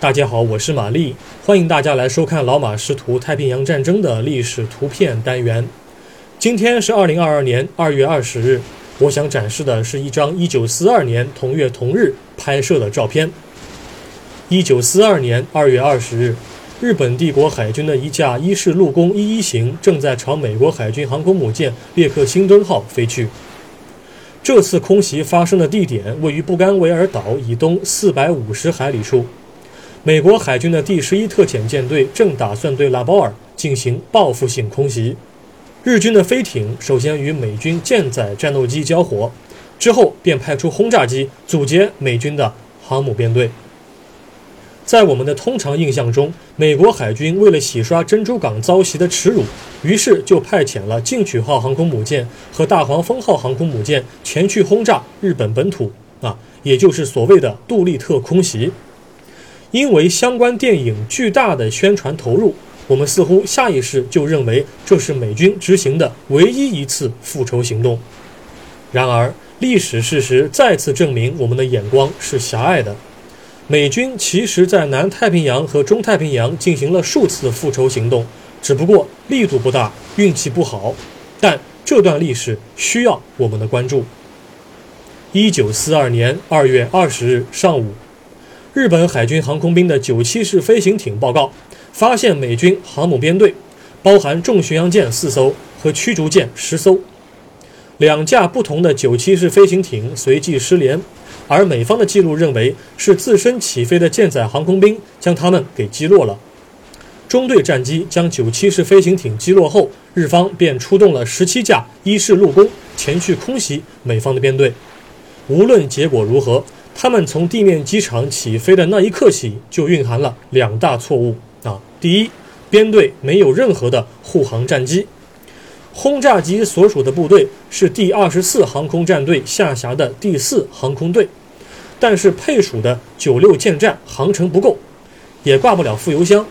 大家好，我是玛丽，欢迎大家来收看老马识图太平洋战争的历史图片单元。今天是二零二二年二月二十日，我想展示的是一张一九四二年同月同日拍摄的照片。一九四二年二月二十日，日本帝国海军的一架伊势陆攻一一型正在朝美国海军航空母舰列克星敦号飞去。这次空袭发生的地点位于布干维尔岛以东四百五十海里处。美国海军的第十一特遣舰队正打算对拉包尔进行报复性空袭。日军的飞艇首先与美军舰载战斗机交火，之后便派出轰炸机阻截美军的航母编队。在我们的通常印象中，美国海军为了洗刷珍珠港遭袭的耻辱，于是就派遣了进取号航空母舰和大黄蜂号航空母舰前去轰炸日本本土，啊，也就是所谓的杜立特空袭。因为相关电影巨大的宣传投入，我们似乎下意识就认为这是美军执行的唯一一次复仇行动。然而，历史事实再次证明我们的眼光是狭隘的。美军其实在南太平洋和中太平洋进行了数次复仇行动，只不过力度不大，运气不好。但这段历史需要我们的关注。一九四二年二月二十日上午，日本海军航空兵的九七式飞行艇报告，发现美军航母编队，包含重巡洋舰四艘和驱逐舰十艘，两架不同的九七式飞行艇随即失联。而美方的记录认为是自身起飞的舰载航空兵将他们给击落了。中队战机将九七式飞行艇击落后，日方便出动了十七架伊式陆攻前去空袭美方的编队。无论结果如何，他们从地面机场起飞的那一刻起就蕴含了两大错误啊！第一，编队没有任何的护航战机。轰炸机所属的部队是第二十四航空战队下辖的第四航空队，但是配属的九六舰战航程不够，也挂不了副油箱。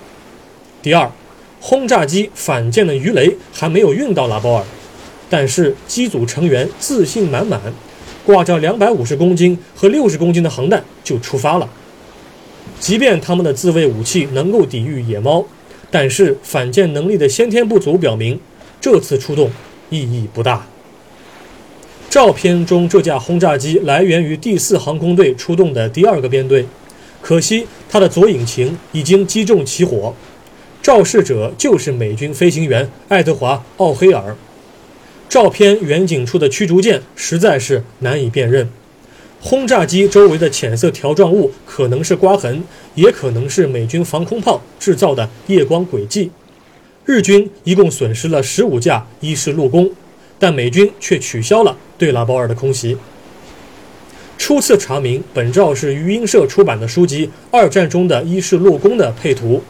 第二，轰炸机反舰的鱼雷还没有运到拉包尔，但是机组成员自信满满，挂着两百五十公斤和六十公斤的航弹就出发了。即便他们的自卫武器能够抵御野猫，但是反舰能力的先天不足表明。这次出动意义不大。照片中这架轰炸机来源于第四航空队出动的第二个编队，可惜它的左引擎已经击中起火。肇事者就是美军飞行员爱德华·奥黑尔。照片远景处的驱逐舰实在是难以辨认。轰炸机周围的浅色条状物可能是刮痕，也可能是美军防空炮制造的夜光轨迹。日军一共损失了十五架伊式陆攻，但美军却取消了对拉包尔的空袭。初次查明，本照是余英社出版的书籍《二战中的伊式陆攻》的配图，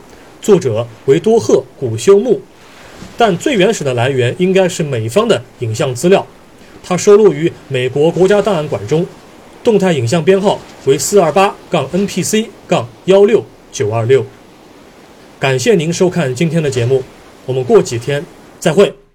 作者为多贺古修木，但最原始的来源应该是美方的影像资料，它收录于美国国家档案馆中，动态影像编号为四二八杠 NPC 杠幺六九二六。感谢您收看今天的节目。我们过几天再会。